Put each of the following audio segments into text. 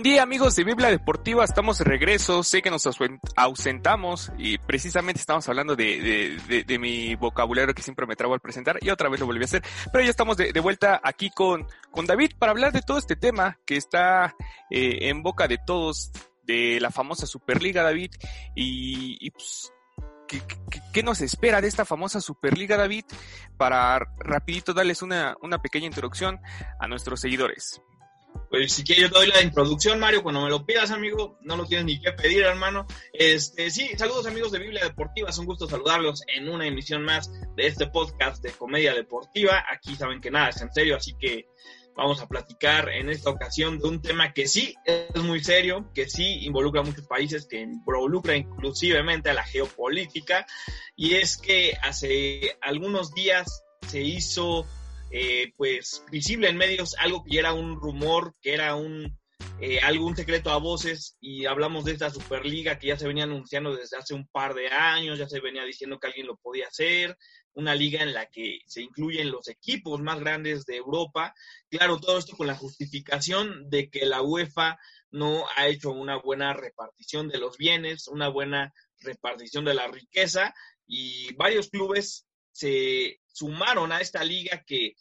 Buen día amigos de Biblia Deportiva, estamos de regreso, sé que nos ausentamos y precisamente estamos hablando de, mi vocabulario que siempre me trabo al presentar y otra vez lo volví a hacer, pero ya estamos de, vuelta aquí con, con David para hablar de todo este tema que está eh, en boca de todos, de la famosa Superliga David y, y pues, ¿Qué, qué, qué, nos espera de esta famosa Superliga, David? Para rapidito darles una, una pequeña introducción a nuestros seguidores. Pues si quieres doy la introducción, Mario, cuando me lo pidas, amigo, no lo tienes ni que pedir, hermano. Este, sí, saludos amigos de Biblia Deportiva, es un gusto saludarlos en una emisión más de este podcast de comedia deportiva. Aquí saben que nada es en serio, así que vamos a platicar en esta ocasión de un tema que sí es muy serio, que sí involucra a muchos países, que involucra inclusivemente a la geopolítica, y es que hace algunos días se hizo eh, pues visible en medios algo que era un rumor, que era un eh, algún secreto a voces y hablamos de esta Superliga que ya se venía anunciando desde hace un par de años, ya se venía diciendo que alguien lo podía hacer, una liga en la que se incluyen los equipos más grandes de Europa. Claro, todo esto con la justificación de que la UEFA no ha hecho una buena repartición de los bienes, una buena repartición de la riqueza y varios clubes se sumaron a esta liga que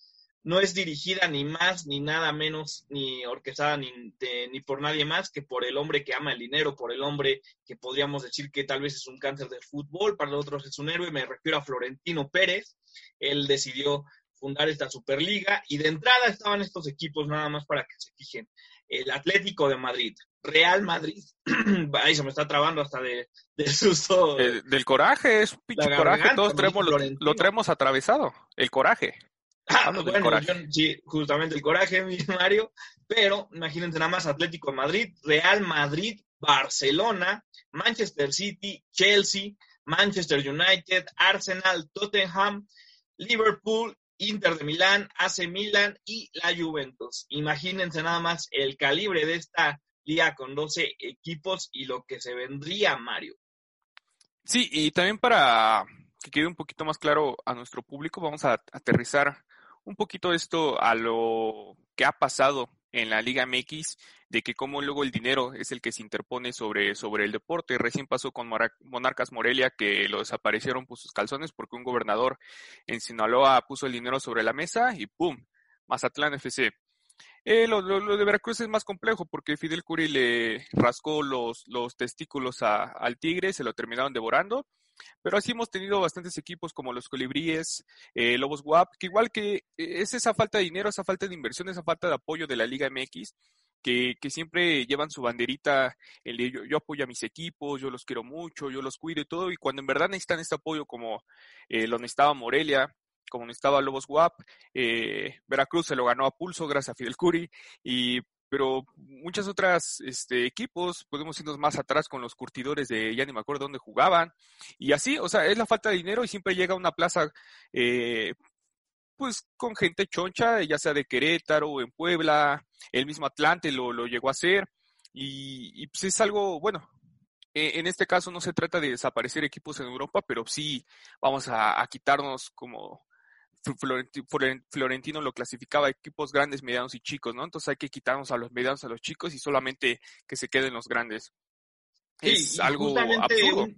no es dirigida ni más ni nada menos ni orquestada ni, de, ni por nadie más que por el hombre que ama el dinero, por el hombre que podríamos decir que tal vez es un cáncer del fútbol, para otros es un héroe, me refiero a Florentino Pérez, él decidió fundar esta Superliga y de entrada estaban estos equipos nada más para que se fijen, el Atlético de Madrid, Real Madrid, ahí se me está trabando hasta de, de susto. El, del coraje, es un pinche coraje, todos traemos, lo, lo, traemos atravesado, el coraje. Ah, bueno, yo, sí, justamente el coraje, mi Mario, pero imagínense nada más Atlético de Madrid, Real Madrid, Barcelona, Manchester City, Chelsea, Manchester United, Arsenal, Tottenham, Liverpool, Inter de Milán, AC Milan y la Juventus. Imagínense nada más el calibre de esta con 12 equipos y lo que se vendría, Mario. Sí, y también para que quede un poquito más claro a nuestro público, vamos a aterrizar un poquito esto a lo que ha pasado en la Liga MX, de que como luego el dinero es el que se interpone sobre, sobre el deporte. Recién pasó con Monarcas Morelia que lo desaparecieron por sus calzones porque un gobernador en Sinaloa puso el dinero sobre la mesa y ¡pum! Mazatlán FC. Eh, lo, lo, de Veracruz es más complejo porque Fidel Curi le rascó los, los testículos a, al tigre, se lo terminaron devorando. Pero así hemos tenido bastantes equipos como los Colibríes, eh, Lobos WAP, que igual que eh, es esa falta de dinero, esa falta de inversión, esa falta de apoyo de la Liga MX, que, siempre llevan su banderita, yo, yo, apoyo a mis equipos, yo los quiero mucho, yo los cuido y todo, y cuando en verdad necesitan este apoyo como eh, lo necesitaba Morelia, como necesitaba Lobos WAP, eh, Veracruz se lo ganó a pulso gracias a Fidel Curi, y pero muchas otras este, equipos, podemos irnos más atrás con los curtidores de ya ni me acuerdo dónde jugaban, y así, o sea, es la falta de dinero y siempre llega una plaza, eh, pues con gente choncha, ya sea de Querétaro o en Puebla, el mismo Atlante lo, lo llegó a hacer, y, pues es algo, bueno, en este caso no se trata de desaparecer equipos en Europa, pero sí vamos a quitarnos como Florentino lo clasificaba equipos grandes, medianos y chicos, ¿no? Entonces hay que quitarnos a los medianos, a los chicos y solamente que se queden los grandes. Sí, es algo absurdo. Un,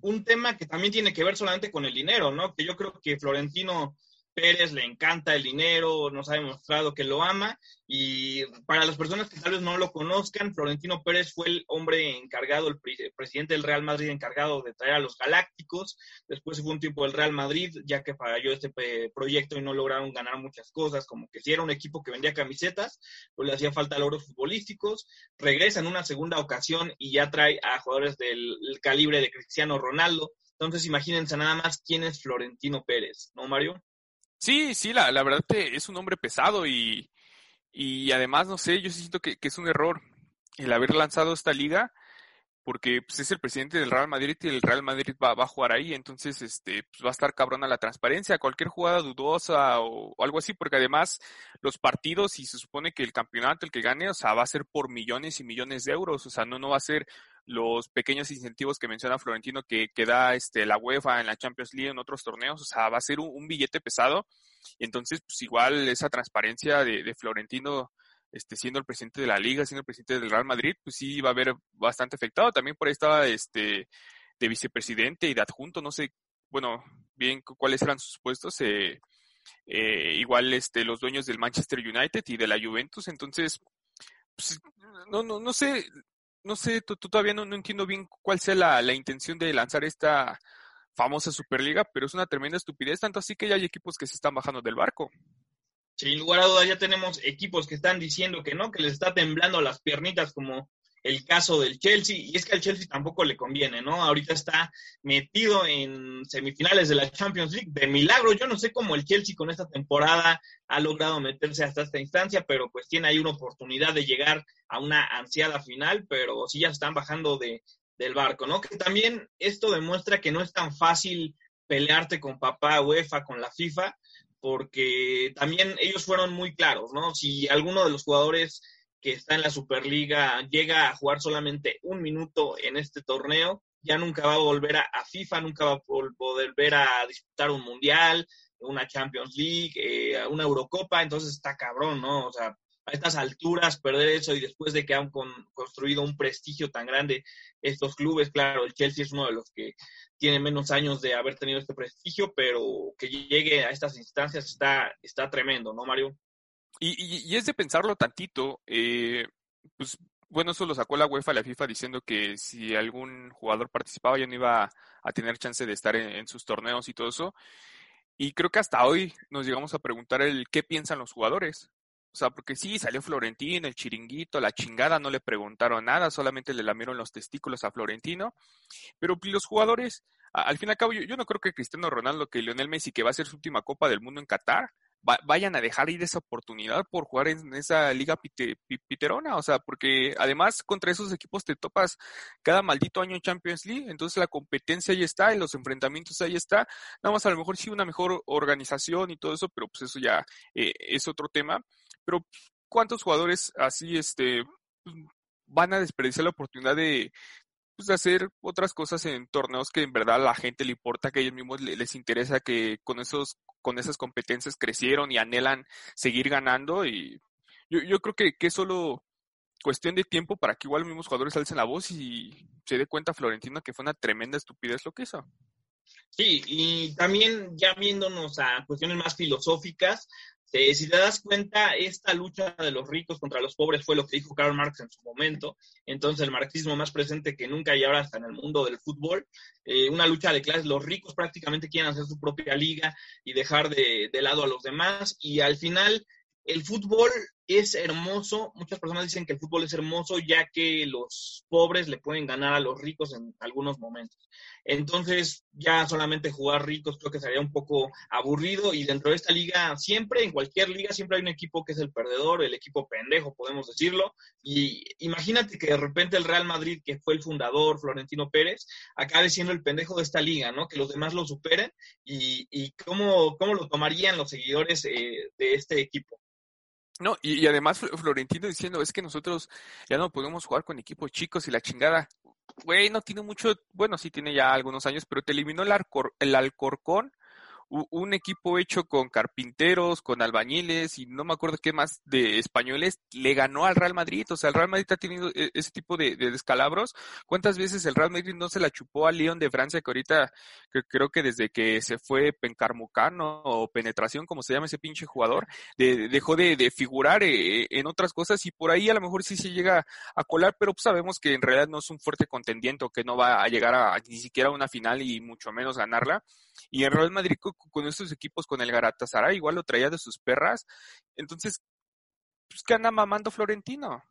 un, tema que también tiene que ver solamente con el dinero, ¿no? Que yo creo que Florentino Pérez le encanta el dinero, nos ha demostrado que lo ama y para las personas que tal vez no lo conozcan, Florentino Pérez fue el hombre encargado, el, presidente del Real Madrid encargado de traer a los Galácticos, después fue un tiempo del Real Madrid, ya que falló este proyecto y no lograron ganar muchas cosas, como que si era un equipo que vendía camisetas, pues le hacía falta logros futbolísticos, regresa en una segunda ocasión y ya trae a jugadores del calibre de Cristiano Ronaldo, entonces imagínense nada más quién es Florentino Pérez, ¿no, Mario? Sí, sí, la, la verdad que es un hombre pesado y, y además, no sé, yo siento que, que, es un error el haber lanzado esta liga porque pues, es el presidente del Real Madrid y el Real Madrid va, va a jugar ahí, entonces este, pues, va a estar cabrona la transparencia, cualquier jugada dudosa o, o, algo así, porque además los partidos y se supone que el campeonato, el que gane, o sea, va a ser por millones y millones de euros, o sea, no, no va a ser los pequeños incentivos que menciona Florentino que, que da este, la UEFA en la Champions League, en otros torneos, o sea, va a ser un, billete pesado. Entonces, pues igual esa transparencia de, de, Florentino, este, siendo el presidente de la liga, siendo el presidente del Real Madrid, pues sí va a haber bastante afectado. También por ahí estaba este, de vicepresidente y de adjunto, no sé, bueno, bien cuáles eran sus puestos. Eh, eh, igual este, los dueños del Manchester United y de la Juventus, entonces, pues, no, no, no sé, no sé, todavía no, entiendo bien cuál sea la, la, intención de lanzar esta famosa Superliga, pero es una tremenda estupidez, tanto así que ya hay equipos que se están bajando del barco. Sin lugar a dudas, ya tenemos equipos que están diciendo que no, que les está temblando las piernitas como el caso del Chelsea, y es que al Chelsea tampoco le conviene, ¿no? Ahorita está metido en semifinales de la Champions League, de milagro, yo no sé cómo el Chelsea con esta temporada ha logrado meterse hasta esta instancia, pero pues tiene ahí una oportunidad de llegar a una ansiada final, pero sí ya están bajando de, del barco, ¿no? Que también esto demuestra que no es tan fácil pelearte con papá UEFA, con la FIFA, porque también ellos fueron muy claros, ¿no? Si alguno de los jugadores que está en la Superliga llega a jugar solamente un minuto en este torneo, ya nunca va a volver a, FIFA, nunca va a volver a disputar un Mundial, una Champions League, eh, una Eurocopa, entonces está cabrón, ¿no? O sea, a estas alturas perder eso y después de que han construido un prestigio tan grande estos clubes, claro, el Chelsea es uno de los que tiene menos años de haber tenido este prestigio, pero que llegue a estas instancias está, está tremendo, ¿no, Mario? Y, es de pensarlo tantito, eh, pues bueno, eso lo sacó la UEFA, la FIFA, diciendo que si algún jugador participaba ya no iba a, tener chance de estar en, sus torneos y todo eso. Y creo que hasta hoy nos llegamos a preguntar el qué piensan los jugadores. O sea, porque sí, salió Florentino, el chiringuito, la chingada, no le preguntaron nada, solamente le lamieron los testículos a Florentino. Pero los jugadores, al fin y al cabo, yo, yo no creo que Cristiano Ronaldo, que Lionel Messi, que va a ser su última Copa del Mundo en Qatar, vayan a dejar ir esa oportunidad por jugar en esa liga piterona, o sea, porque además contra esos equipos te topas cada maldito año en Champions League, entonces la competencia ahí está y los enfrentamientos ahí está, nada más a lo mejor sí una mejor organización y todo eso, pero pues eso ya eh, es otro tema, pero ¿cuántos jugadores así, este, van a desperdiciar la oportunidad de, pues, de hacer otras cosas en torneos que en verdad a la gente le importa, que a ellos mismos les interesa que con esos con esas competencias crecieron y anhelan seguir ganando y yo, yo creo que, que es solo cuestión de tiempo para que igual los mismos jugadores alcen la voz y se dé cuenta Florentino que fue una tremenda estupidez lo que hizo. Sí, y también ya viéndonos a cuestiones más filosóficas, eh, si te das cuenta, esta lucha de los ricos contra los pobres fue lo que dijo Karl Marx en su momento. Entonces, el marxismo más presente que nunca y ahora está en el mundo del fútbol. Eh, una lucha de clases. Los ricos prácticamente quieren hacer su propia liga y dejar de, de lado a los demás. Y al final, el fútbol es hermoso. Muchas personas dicen que el fútbol es hermoso ya que los pobres le pueden ganar a los ricos en algunos momentos. Entonces, ya solamente jugar ricos creo que sería un poco aburrido y dentro de esta liga, siempre, en cualquier liga, siempre hay un equipo que es el perdedor, el equipo pendejo, podemos decirlo. Y imagínate que de repente el Real Madrid, que fue el fundador, Florentino Pérez, acabe siendo el pendejo de esta liga, ¿no? Que los demás lo superen y, cómo, cómo lo tomarían los seguidores eh, de este equipo. No, y, además Florentino diciendo, es que nosotros ya no podemos jugar con equipos chicos y la chingada. Güey, no tiene mucho, bueno, sí tiene ya algunos años, pero te eliminó el, el Alcorcón, un equipo hecho con carpinteros, con albañiles y no me acuerdo qué más de españoles, le ganó al Real Madrid. O sea, el Real Madrid ha tenido e, ese tipo de, descalabros. ¿Cuántas veces el Real Madrid no se la chupó al León de Francia, que ahorita creo que desde que se fue Pencarmucano o Penetración, como se llama ese pinche jugador, dejó de, figurar eh, en otras cosas y por ahí a lo mejor sí se llega a colar, pero pues sabemos que en realidad no es un fuerte contendiente o que no va a llegar a ni siquiera a una final y mucho menos ganarla. Y el Real Madrid con, estos equipos, con el Galatasaray, igual lo traía de sus perras. Entonces, pues que anda mamando Florentino.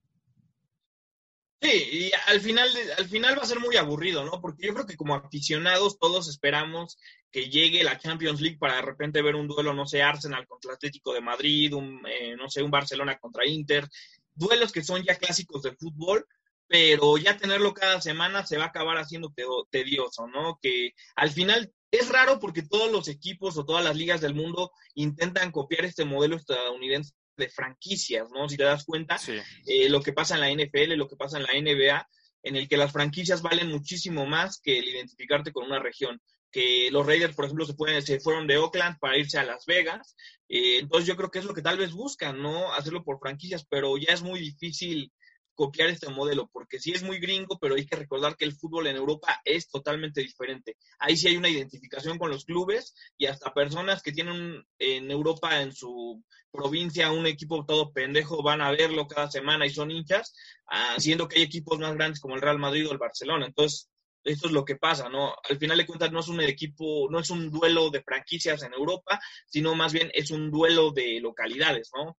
Sí, y al final, al final va a ser muy aburrido, ¿no? Porque yo creo que como aficionados todos esperamos que llegue la Champions League para de repente ver un duelo, no sé, Arsenal contra Atlético de Madrid, un, eh, no sé, un Barcelona contra Inter, duelos que son ya clásicos del fútbol, pero ya tenerlo cada semana se va a acabar haciendo tedioso, ¿no? Que al final es raro porque todos los equipos o todas las ligas del mundo intentan copiar este modelo estadounidense de franquicias, ¿no? Si te das cuenta, eh, lo que pasa en la NFL, lo que pasa en la NBA, en el que las franquicias valen muchísimo más que el identificarte con una región. Que los Raiders, por ejemplo, se, pueden, se fueron de Oakland para irse a Las Vegas. Eh, entonces yo creo que es lo que tal vez buscan, ¿no? Hacerlo por franquicias, pero ya es muy difícil copiar este modelo, porque sí es muy gringo, pero hay que recordar que el fútbol en Europa es totalmente diferente. Ahí sí hay una identificación con los clubes y hasta personas que tienen en Europa, en su provincia, un equipo todo pendejo, van a verlo cada semana y son hinchas, ah, siendo que hay equipos más grandes como el Real Madrid o el Barcelona. Entonces, esto es lo que pasa, ¿no? Al final de cuentas no es un equipo, no es un duelo de franquicias en Europa, sino más bien es un duelo de localidades, ¿no?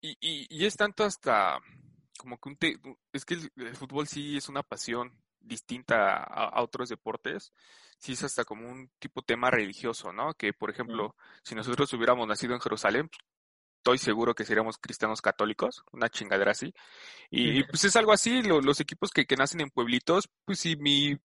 Y, y, y es tanto hasta como que un es que el, fútbol sí es una pasión distinta a, otros deportes, sí es hasta como un tipo tema religioso, ¿no? Que, por ejemplo, si nosotros hubiéramos nacido en Jerusalén, pues, estoy seguro que seríamos cristianos católicos, una chingadera así. Y, pues es algo así, los equipos que, que nacen en pueblitos, pues sí, mi,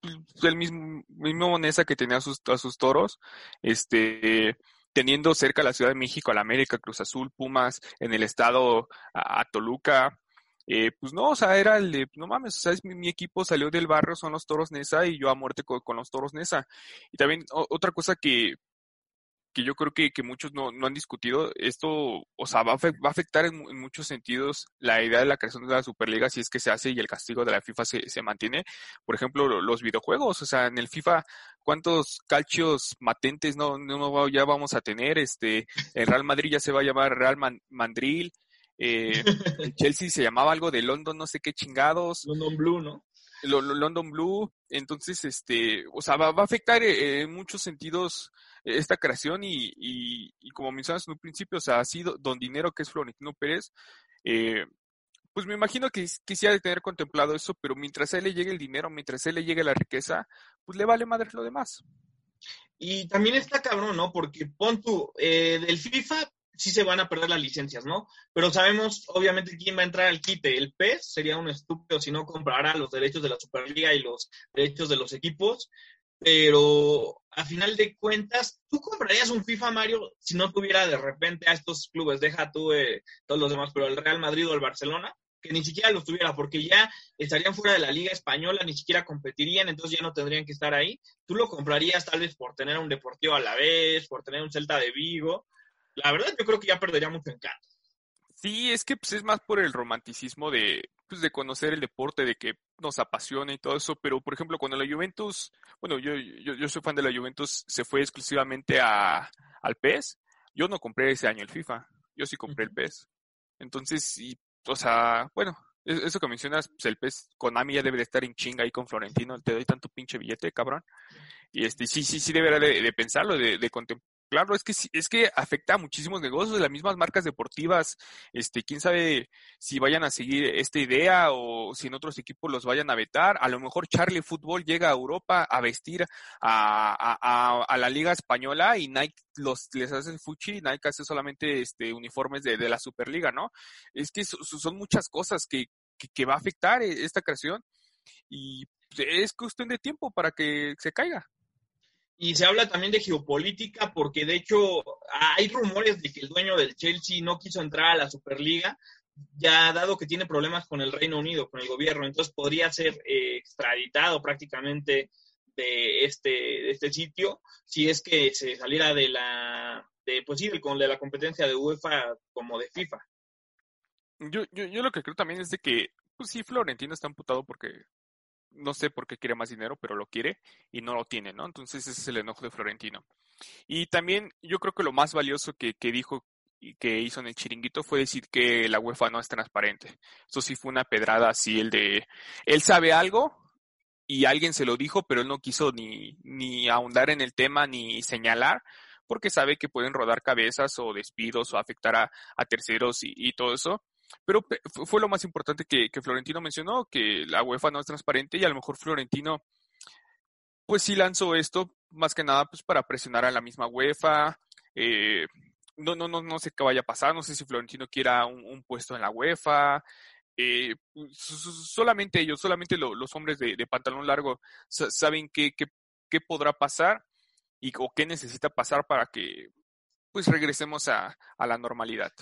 pues, el mismo, mismo Nesa que tenía a sus, a sus toros, este, teniendo cerca la Ciudad de México, a la América, Cruz Azul, Pumas, en el estado a, Toluca, eh, pues no, o sea, era el de, no mames, ¿sabes? Mi, mi, equipo salió del barrio, son los toros Nesa y yo a muerte con, los toros Nesa. Y también otra cosa que, que yo creo que, que muchos no, no, han discutido, esto, o sea, va a, va a afectar en, muchos sentidos la idea de la creación de la Superliga si es que se hace y el castigo de la FIFA se, se mantiene. Por ejemplo, los videojuegos, o sea, en el FIFA, ¿cuántos calcios matentes no, no ya vamos a tener? Este, el Real Madrid ya se va a llamar Real Mandril, eh, el Chelsea se llamaba algo de London, no sé qué chingados. London Blue, ¿no? London Blue, entonces, este, o sea, va, a afectar eh, en muchos sentidos eh, esta creación y, y, como mencionas en un principio, o sea, ha sido Don Dinero, que es Florentino Pérez, eh, pues me imagino que quisiera tener contemplado eso, pero mientras a él le llegue el dinero, mientras a él le llegue la riqueza, pues le vale madre lo demás. Y también está cabrón, ¿no? Porque pon tú, del FIFA sí se van a perder las licencias, ¿no? Pero sabemos, obviamente, quién va a entrar al quite. El PES sería un estúpido si no comprara los derechos de la Superliga y los derechos de los equipos. Pero a final de cuentas, ¿tú comprarías un FIFA Mario si no tuviera de repente a estos clubes? Deja tú eh, todos los demás, pero el Real Madrid o el Barcelona, que ni siquiera los tuviera, porque ya estarían fuera de la Liga Española, ni siquiera competirían, entonces ya no tendrían que estar ahí. Tú lo comprarías tal vez por tener un Deportivo a la vez, por tener un Celta de Vigo, la verdad yo creo que ya perdería mucho encanto. Sí, es que pues, es más por el romanticismo de, pues, de conocer el deporte, de que nos apasiona y todo eso, pero por ejemplo cuando la Juventus, bueno, yo, yo, yo soy fan de la Juventus, se fue exclusivamente a, al PES, yo no compré ese año el FIFA, yo sí compré el PES. Entonces, sí, o sea, bueno, eso que mencionas, pues el PES, Konami ya debe de estar en chinga ahí con Florentino, te doy tanto pinche billete, cabrón. Y este, sí, sí, sí deberá de, pensarlo, de, de, Claro, es que es que afecta a muchísimos negocios las mismas marcas deportivas. Este, quién sabe si vayan a seguir esta idea o si en otros equipos los vayan a vetar. A lo mejor Charlie Fútbol llega a Europa a vestir a, a, la liga española y Nike los les hace fuchi Nike hace solamente este uniformes de, de la Superliga, ¿no? Es que son muchas cosas que, que, que va a afectar eh, esta creación y es cuestión de tiempo para que se caiga. Y se habla también de geopolítica porque de hecho hay rumores de que el dueño del Chelsea no quiso entrar a la Superliga, ya dado que tiene problemas con el Reino Unido, con el gobierno, entonces podría ser eh, extraditado prácticamente de este, de este sitio si es que se saliera de la, de, pues sí, de la competencia de UEFA como de FIFA. Yo, yo, yo lo que creo también es de que, pues sí, Florentino está amputado porque no sé por qué quiere más dinero, pero lo quiere y no lo tiene, ¿no? Entonces ese es el enojo de Florentino. Y también yo creo que lo más valioso que, que dijo y que hizo en el chiringuito fue decir que la UEFA no es transparente. Eso sí fue una pedrada así, el de, él sabe algo y alguien se lo dijo, pero él no quiso ni, ni ahondar en el tema ni señalar porque sabe que pueden rodar cabezas o despidos o afectar a, a terceros y, todo eso. Pero fue lo más importante que, Florentino mencionó, que la UEFA no es transparente y a lo mejor Florentino, pues sí lanzó esto más que nada pues para presionar a la misma UEFA. Eh, no, no, no, no sé qué vaya a pasar, no sé si Florentino quiera un, puesto en la UEFA. Eh, solamente ellos, solamente los hombres de, pantalón largo saben qué, qué, qué podrá pasar y o qué necesita pasar para que pues regresemos a la normalidad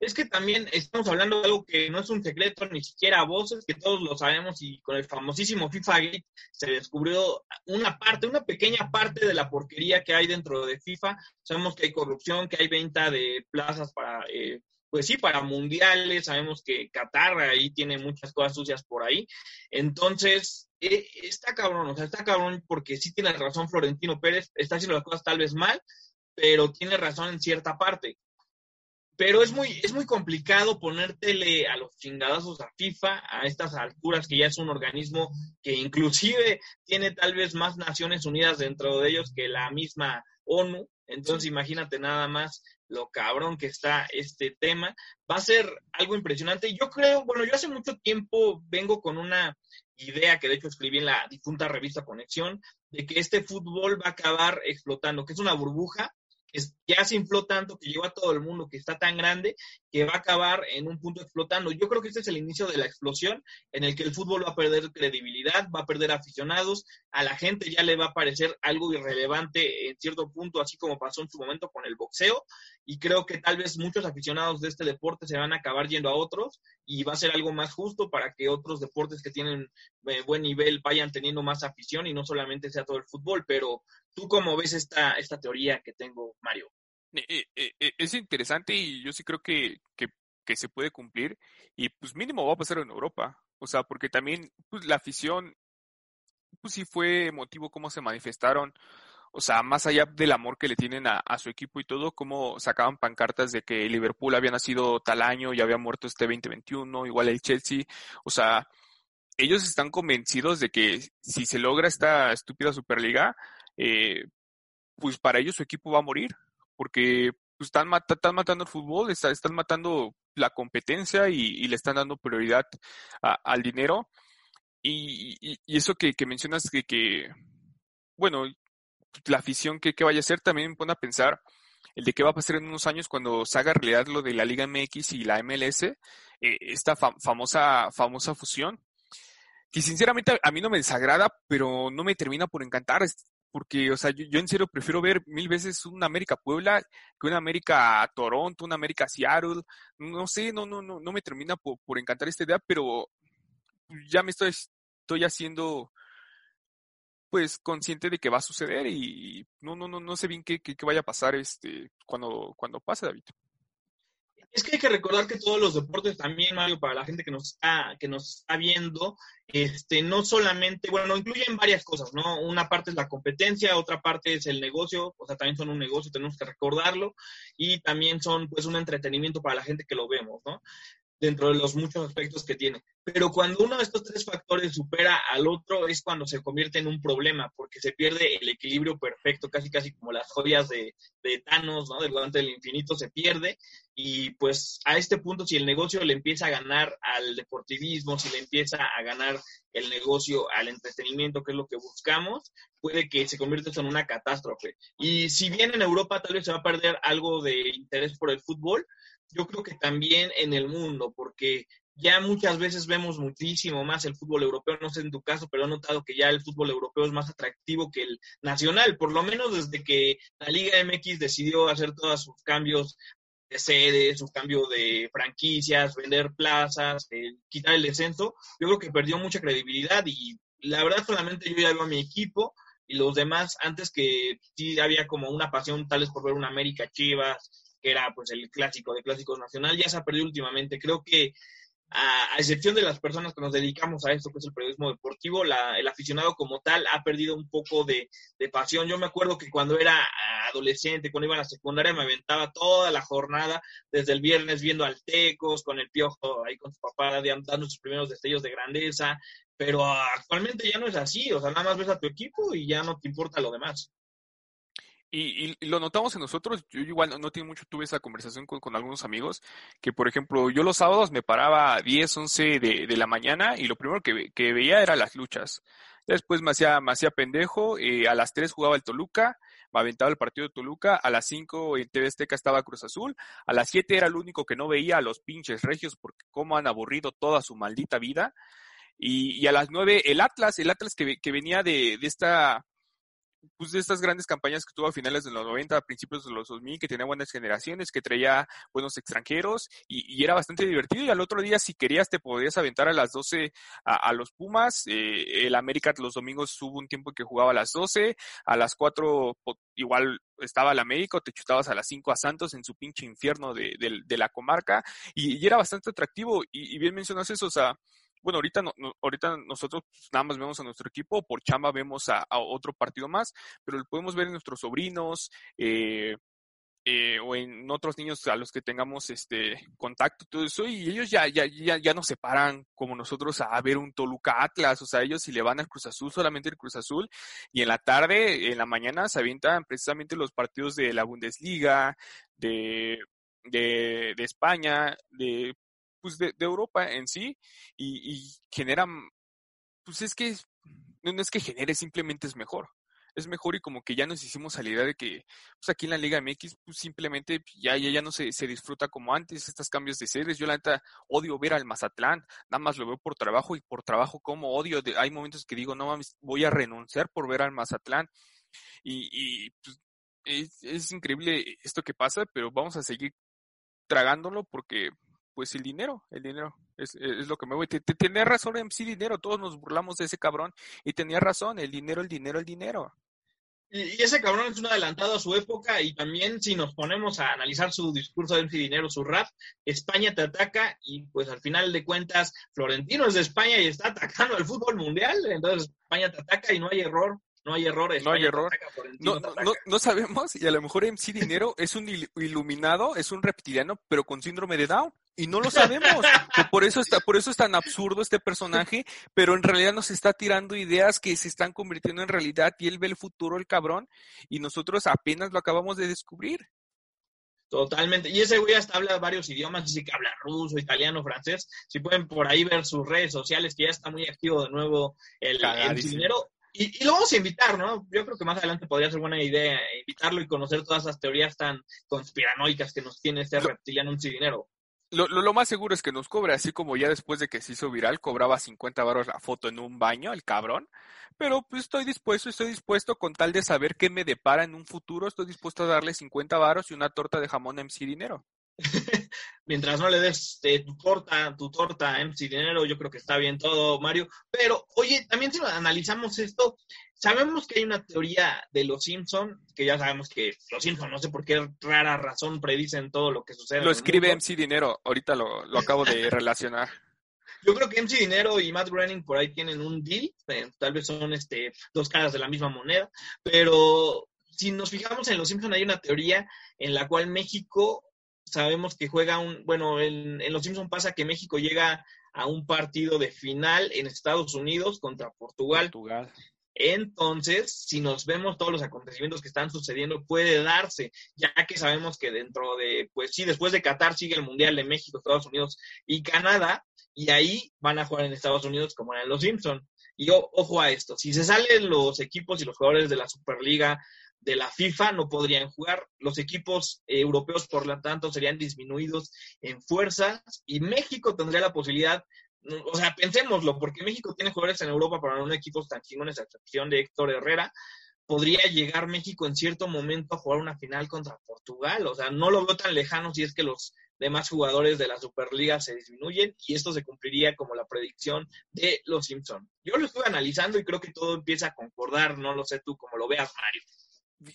es que también estamos hablando de algo que no es un secreto ni siquiera a voces, que todos lo sabemos y con el famosísimo FIFA Gate se descubrió una parte, una pequeña parte de la porquería que hay dentro de FIFA. Sabemos que hay corrupción, que hay venta de plazas para, eh, pues sí, para mundiales, sabemos que Qatar ahí tiene muchas cosas sucias por ahí. Entonces, eh, está cabrón, o sea, está cabrón porque sí tiene razón Florentino Pérez, está haciendo las cosas tal vez mal, pero tiene razón en cierta parte pero es muy, es muy complicado ponértele a los chingadazos a FIFA a estas alturas que ya es un organismo que inclusive tiene tal vez más Naciones Unidas dentro de ellos que la misma ONU. Entonces imagínate nada más lo cabrón que está este tema. Va a ser algo impresionante. Yo creo, bueno, yo hace mucho tiempo vengo con una idea que de hecho escribí en la difunta revista Conexión, de que este fútbol va a acabar explotando, que es una burbuja que ya se infló tanto, que llegó a todo el mundo, que está tan grande, que va a acabar en un punto explotando. Yo creo que este es el inicio de la explosión en el que el fútbol va a perder credibilidad, va a perder aficionados, a la gente ya le va a parecer algo irrelevante en cierto punto, así como pasó en su momento con el boxeo, y creo que tal vez muchos aficionados de este deporte se van a acabar yendo a otros y va a ser algo más justo para que otros deportes que tienen eh, buen nivel vayan teniendo más afición y no solamente sea todo el fútbol, pero ¿Tú cómo ves esta, esta teoría que tengo, Mario? Eh, eh, es interesante y yo sí creo que, que, se puede cumplir y pues mínimo va a pasar en Europa. O sea, porque también pues, la afición, pues sí fue motivo cómo se manifestaron. O sea, más allá del amor que le tienen a, a, su equipo y todo, cómo sacaban pancartas de que Liverpool había nacido tal año y había muerto este 2021, igual el Chelsea. O sea, ellos están convencidos de que si se logra esta estúpida Superliga, eh, pues para ellos su equipo va a morir, porque pues, están, están matando el fútbol, están, están matando la competencia y, le están dando prioridad al dinero. Y, eso que, mencionas que, que, bueno, la afición que, vaya a ser también me pone a pensar el de qué va a pasar en unos años cuando se haga realidad lo de la Liga MX y la MLS, eh, esta famosa, famosa fusión, que sinceramente a mí no me desagrada, pero no me termina por encantar porque, o sea, yo, en serio prefiero ver mil veces una América Puebla que una América Toronto, una América Seattle. No sé, no, no, no, no me termina por, por encantar esta idea, pero ya me estoy, estoy haciendo pues consciente de que va a suceder y no, no, no, no sé bien qué, qué, qué vaya a pasar este cuando, cuando pase, David. Es que hay que recordar que todos los deportes también, Mario, para la gente que nos está, que nos está viendo, este, no solamente, bueno, incluyen varias cosas, ¿no? Una parte es la competencia, otra parte es el negocio, o sea, también son un negocio, tenemos que recordarlo, y también son, pues, un entretenimiento para la gente que lo vemos, ¿no? Dentro de los muchos aspectos que tiene. Pero cuando uno de estos tres factores supera al otro es cuando se convierte en un problema, porque se pierde el equilibrio perfecto, casi casi como las joyas de, de Thanos, ¿no? Del guante del infinito se pierde. Y pues a este punto, si el negocio le empieza a ganar al deportivismo, si le empieza a ganar el negocio al entretenimiento, que es lo que buscamos, puede que se convierta en una catástrofe. Y si bien en Europa tal vez se va a perder algo de interés por el fútbol, yo creo que también en el mundo, porque ya muchas veces vemos muchísimo más el fútbol europeo, no sé en tu caso, pero he notado que ya el fútbol europeo es más atractivo que el nacional, por lo menos desde que la Liga MX decidió hacer todos sus cambios de sede, su cambio de franquicias, vender plazas, eh, quitar el descenso, yo creo que perdió mucha credibilidad y la verdad solamente yo ya veo a mi equipo y los demás, antes que sí había como una pasión tal vez por ver una América Chivas, que era pues el clásico de clásicos nacional, ya se ha perdido últimamente. Creo que a, excepción de las personas que nos dedicamos a esto, que es el periodismo deportivo, la, el aficionado como tal ha perdido un poco de, pasión. Yo me acuerdo que cuando era adolescente, cuando iba a la secundaria, me aventaba toda la jornada, desde el viernes viendo al Tecos, con el Piojo, ahí con su papá, dando sus primeros destellos de grandeza, pero actualmente ya no es así, o sea, nada más ves a tu equipo y ya no te importa lo demás. Y, lo notamos en nosotros, yo igual no, tiene mucho, tuve esa conversación con, algunos amigos, que por ejemplo, yo los sábados me paraba a 10, 11 de, de la mañana y lo primero que, que, veía era las luchas. Después me hacía, me hacía pendejo, eh, a las 3 jugaba el Toluca, me aventaba el partido de Toluca, a las 5 en TV Azteca estaba Cruz Azul, a las 7 era el único que no veía a los pinches regios porque cómo han aburrido toda su maldita vida. Y, y a las 9 el Atlas, el Atlas que, que venía de, de esta pues de estas grandes campañas que tuvo a finales de los 90, a principios de los 2000, que tenía buenas generaciones, que traía buenos extranjeros y, era bastante divertido. Y al otro día, si querías, te podías aventar a las 12 a, los Pumas. Eh, el América los domingos hubo un tiempo que jugaba a las 12, a las 4 igual estaba el América, te chutabas a las 5 a Santos en su pinche infierno de, la comarca y, era bastante atractivo. Y, y bien mencionas eso, o sea, bueno, ahorita, no, ahorita nosotros pues, nada más vemos a nuestro equipo, por chamba vemos a, otro partido más, pero lo podemos ver en nuestros sobrinos, eh, eh, o en otros niños a los que tengamos este contacto todo eso y ellos ya ya ya ya nos separan como nosotros a ver un Toluca Atlas o sea ellos si le van al Cruz Azul solamente el Cruz Azul y en la tarde en la mañana se avientan precisamente los partidos de la Bundesliga de de, de España de pues de, Europa en sí y, y generan, pues es que no, es que genere, simplemente es mejor. Es mejor y como que ya nos hicimos a la idea de que pues aquí en la Liga MX pues simplemente ya, ya, ya no se, se disfruta como antes, estos cambios de series. Yo la neta odio ver al Mazatlán, nada más lo veo por trabajo y por trabajo como odio. hay momentos que digo, no mames, voy a renunciar por ver al Mazatlán. Y, pues, es, es increíble esto que pasa, pero vamos a seguir tragándolo porque pues el dinero, el dinero es, es lo que me voy. Tenía razón en sí dinero, todos nos burlamos de ese cabrón y tenía razón, el dinero, el dinero, el dinero. Y, ese cabrón es un adelantado a su época y también si nos ponemos a analizar su discurso de MC Dinero, su rap, España te ataca y pues al final de cuentas Florentino es de España y está atacando al fútbol mundial, entonces España te ataca y no hay error no hay errores. No hay error. No, no, no, sabemos y a lo mejor MC Dinero es un iluminado, es un reptiliano, pero con síndrome de Down. Y no lo sabemos. por eso está, por eso es tan absurdo este personaje, pero en realidad nos está tirando ideas que se están convirtiendo en realidad y él ve el futuro, el cabrón, y nosotros apenas lo acabamos de descubrir. Totalmente. Y ese güey hasta habla varios idiomas, dice que habla ruso, italiano, francés. Si pueden por ahí ver sus redes sociales, que ya está muy activo de nuevo el, el dinero. Y, lo vamos a invitar, ¿no? Yo creo que más adelante podría ser buena idea invitarlo y conocer todas esas teorías tan conspiranoicas que nos tiene este reptiliano un dinero. Lo, lo, más seguro es que nos cobre, así como ya después de que se hizo viral, cobraba 50 baros la foto en un baño, el cabrón. Pero pues estoy dispuesto, estoy dispuesto con tal de saber qué me depara en un futuro, estoy dispuesto a darle 50 varos y una torta de jamón MC Dinero. Mientras no le des eh, tu torta, tu torta MC Dinero, yo creo que está bien todo, Mario. Pero, oye, también si analizamos esto, sabemos que hay una teoría de los Simpson, que ya sabemos que los Simpson, no sé por qué rara razón predicen todo lo que sucede. Lo escribe MC Dinero, ahorita lo, lo acabo de relacionar. Yo creo que MC Dinero y Matt Groening por ahí tienen un deal, eh, tal vez son este, dos caras de la misma moneda, pero si nos fijamos en Los Simpson hay una teoría en la cual México sabemos que juega un, bueno, en, en Los Simpson pasa que México llega a un partido de final en Estados Unidos contra Portugal. Portugal. Entonces, si nos vemos todos los acontecimientos que están sucediendo, puede darse, ya que sabemos que dentro de, pues sí, después de Qatar sigue el Mundial de México, Estados Unidos y Canadá, y ahí van a jugar en Estados Unidos como en los Simpson. Y ojo a esto, si se salen los equipos y los jugadores de la Superliga de la FIFA no podrían jugar. Los equipos europeos, por lo tanto, serían disminuidos en fuerzas y México tendría la posibilidad o sea, pensémoslo, porque México tiene jugadores en Europa para no equipos tan chingones, a excepción de Héctor Herrera, podría llegar México en cierto momento a jugar una final contra Portugal. O sea, no lo veo tan lejano si es que los demás jugadores de la Superliga se disminuyen y esto se cumpliría como la predicción de los Simpson. Yo lo estuve analizando y creo que todo empieza a concordar, no lo sé tú cómo lo veas, Mario.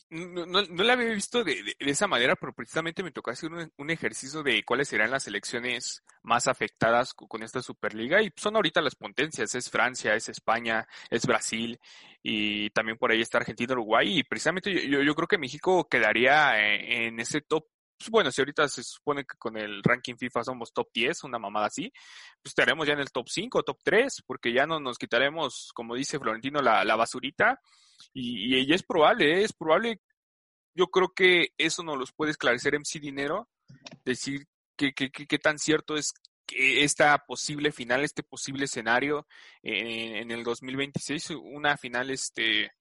No, no, no, la había visto de, esa manera, pero precisamente me tocó hacer un, ejercicio de cuáles serán las selecciones más afectadas con, esta Superliga. Y son ahorita las potencias, es Francia, es España, es Brasil y también por ahí está Argentina, Uruguay. Y precisamente yo, creo que México quedaría en, en ese top pues bueno, si ahorita se supone que con el ranking FIFA somos top 10, una mamada así, pues estaremos ya en el top 5, top 3, porque ya no nos quitaremos, como dice Florentino, la basurita. Y, y, es probable, ¿eh? es probable. Yo creo que eso nos los puede esclarecer MC Dinero, decir qué que, que, que, tan cierto es que esta posible final, este posible escenario en, en el 2026, una final este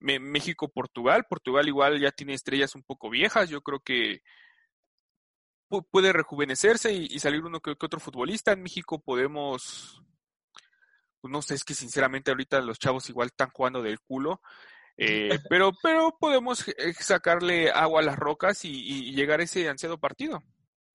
México-Portugal. Portugal igual ya tiene estrellas un poco viejas. Yo creo que puede rejuvenecerse y, y salir uno que, otro futbolista. En México podemos, pues no sé, es que sinceramente ahorita los chavos igual están jugando del culo. Eh, pero, pero podemos sacarle agua a las rocas y, y llegar a ese ansiado partido.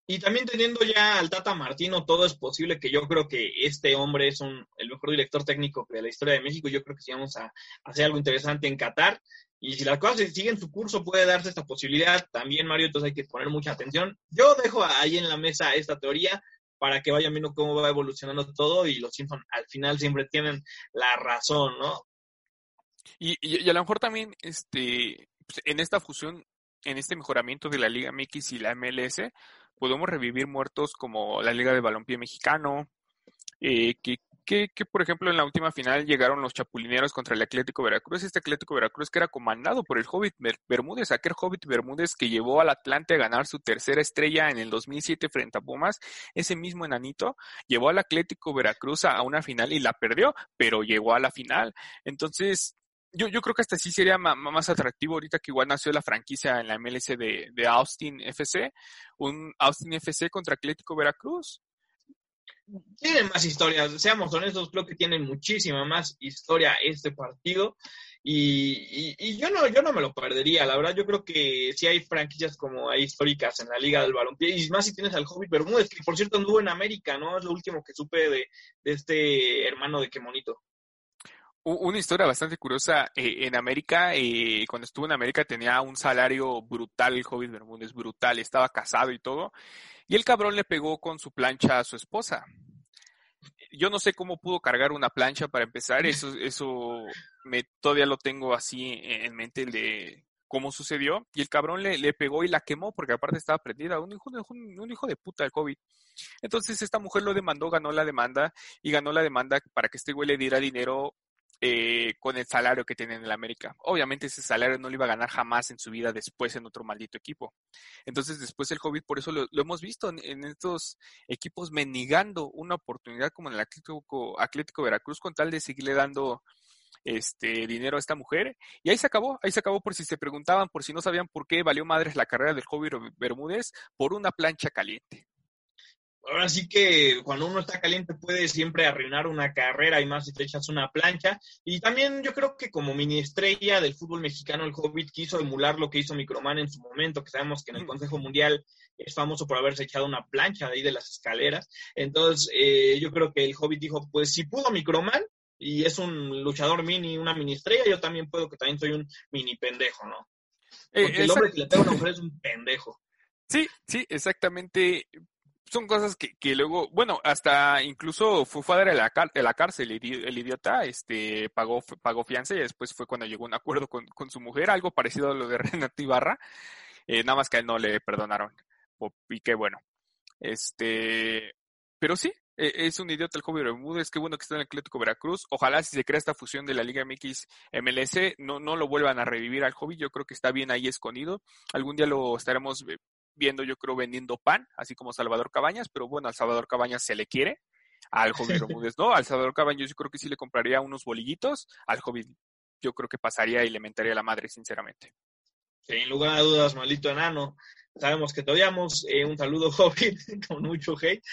Y también teniendo ya al Tata Martino, todo es posible, que yo creo que este hombre es un, el mejor director técnico de la historia de México. Yo creo que si vamos a, a hacer algo interesante en Qatar. Y si las cosas siguen su curso, puede darse esta posibilidad también, Mario. Entonces hay que poner mucha atención. Yo dejo ahí en la mesa esta teoría para que vayan viendo cómo va evolucionando todo y los Simpson al final siempre tienen la razón, ¿no? Y, y, a lo mejor también este, pues en esta fusión, en este mejoramiento de la Liga MX y la MLS, podemos revivir muertos como la Liga de Balompié Mexicano, eh, que, que, que, por ejemplo en la última final llegaron los chapulineros contra el Atlético Veracruz, este Atlético Veracruz que era comandado por el Hobbit Bermúdez, aquel Hobbit Bermúdez que llevó al Atlante a ganar su tercera estrella en el 2007 frente a Pumas, ese mismo enanito llevó al Atlético Veracruz a una final y la perdió, pero llegó a la final. Entonces, yo, yo creo que hasta sí sería más atractivo ahorita que igual nació la franquicia en la MLS de, de Austin FC, un Austin FC contra Atlético Veracruz. Tienen más historias, seamos honestos, creo que tienen muchísima más historia este partido y, y, y, yo no yo no me lo perdería, la verdad yo creo que si hay franquicias como hay históricas en la Liga del Balompié y más si tienes al Hobbit Bermúdez, que por cierto anduvo en América, ¿no? Es lo último que supe de, de este hermano de Quemonito una historia bastante curiosa. Eh, en América, eh, cuando estuvo en América, tenía un salario brutal el Hobbit Bermúdez, brutal. Estaba casado y todo. Y el cabrón le pegó con su plancha a su esposa. Yo no sé cómo pudo cargar una plancha para empezar. Eso, eso me, todavía lo tengo así en mente el de cómo sucedió. Y el cabrón le, le pegó y la quemó porque aparte estaba prendida. Un hijo, de, un, un hijo de puta el COVID. Entonces esta mujer lo demandó, ganó la demanda y ganó la demanda para que este güey le diera dinero eh, con el salario que tiene en el América. Obviamente ese salario no lo iba a ganar jamás en su vida después en otro maldito equipo. Entonces después el COVID, por eso lo, hemos visto en, en, estos equipos mendigando una oportunidad como en el Atlético, Atlético Veracruz con tal de seguirle dando este dinero a esta mujer y ahí se acabó, ahí se acabó por si se preguntaban, por si no sabían por qué valió madres la carrera del Jovi Bermúdez por una plancha caliente ahora sí que cuando uno está caliente puede siempre arruinar una carrera y más si te echas una plancha. Y también yo creo que como mini estrella del fútbol mexicano, el Hobbit quiso emular lo que hizo Microman en su momento, que sabemos que en el Consejo Mundial es famoso por haberse echado una plancha de ahí de las escaleras. Entonces, eh, yo creo que el Hobbit dijo, pues si pudo Microman y es un luchador mini, una mini estrella, yo también puedo que también soy un mini pendejo, ¿no? Eh, Porque eh, el hombre que le pega a una mujer es un pendejo. Sí, sí, exactamente son cosas que, que luego, bueno, hasta incluso fue, fue a dar a la, a la cárcel el, idiota, este, pagó, pagó fianza y después fue cuando llegó a un acuerdo con, con su mujer, algo parecido a lo de Renato Ibarra, eh, nada más que a él no le perdonaron. Y qué bueno. Este, pero sí, e, es un idiota el Joven Bermúdez, qué bueno que está en el Atlético Veracruz. Ojalá si se crea esta fusión de la Liga MX MLS, no, no lo vuelvan a revivir al hobby, yo creo que está bien ahí escondido. Algún día lo estaremos viendo, yo creo, vendiendo pan, así como Salvador Cabañas, pero bueno, al Salvador Cabañas se le quiere, al Joven Bermúdez no, al Salvador Cabañas yo creo que sí le compraría unos bolillitos, al Joven yo creo que pasaría y le mentaría a la madre, sinceramente. Sin lugar a dudas, maldito enano. Sabemos que te odiamos. Eh, un saludo, Hobbit, con mucho hate.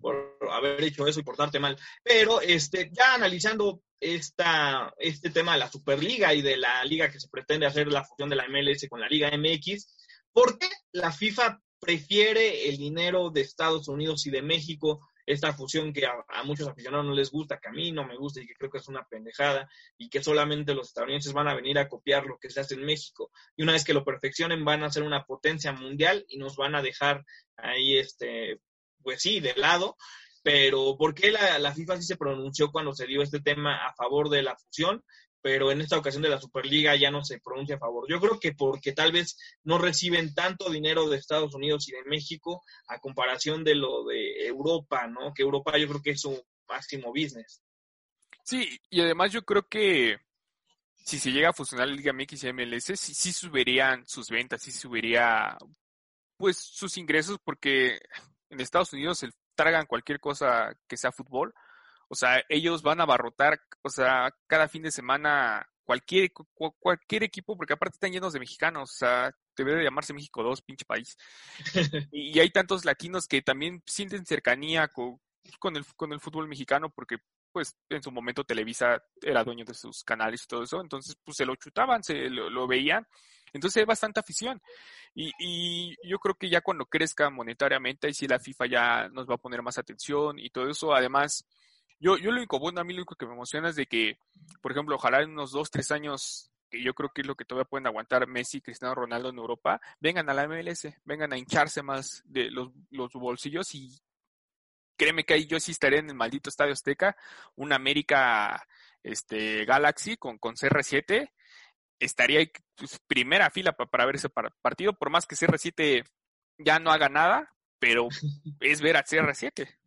Por, haber hecho eso y portarte mal. Pero este, ya analizando esta, este tema de la Superliga y de la liga que se pretende hacer la fusión de la MLS con la Liga MX, ¿por qué la FIFA prefiere el dinero de Estados Unidos y de México esta fusión que a, muchos aficionados no les gusta, que a mí no me gusta y que creo que es una pendejada y que solamente los estadounidenses van a venir a copiar lo que se hace en México y una vez que lo perfeccionen van a ser una potencia mundial y nos van a dejar ahí, este, pues sí, de lado. Pero ¿por qué la, la FIFA sí se pronunció cuando se dio este tema a favor de la fusión? Pero en esta ocasión de la Superliga ya no se pronuncia a favor. Yo creo que porque tal vez no reciben tanto dinero de Estados Unidos y de México a comparación de lo de Europa, ¿no? Que Europa yo creo que es su máximo business. Sí, y además yo creo que si se llega a fusionar la Liga MX y MLS, sí, sí subirían sus ventas, sí subiría pues sus ingresos porque en Estados Unidos se tragan cualquier cosa que sea fútbol o sea, ellos van a abarrotar, o sea, cada fin de semana cualquier, cualquier equipo, porque aparte están llenos de mexicanos, o sea, debe de llamarse México 2, pinche país. y, hay tantos latinos que también sienten cercanía con, con, el, con el fútbol mexicano, porque pues en su momento Televisa era dueño de sus canales y todo eso, entonces pues se lo chutaban, se lo, lo veían, entonces hay bastante afición. Y, y, yo creo que ya cuando crezca monetariamente, ahí sí la FIFA ya nos va a poner más atención y todo eso, además yo, yo lo único bueno, a mí lo único que me emociona es de que, por ejemplo, ojalá en unos dos, tres años, que yo creo que es lo que todavía pueden aguantar Messi y Cristiano Ronaldo en Europa, vengan a la MLS, vengan a hincharse más de los, los bolsillos y créeme que ahí yo sí estaré en el maldito Estadio Azteca, un América este, Galaxy con, con CR7, estaría ahí pues, primera fila para ver ese partido, por más que CR7 ya no haga nada, pero es ver a CR7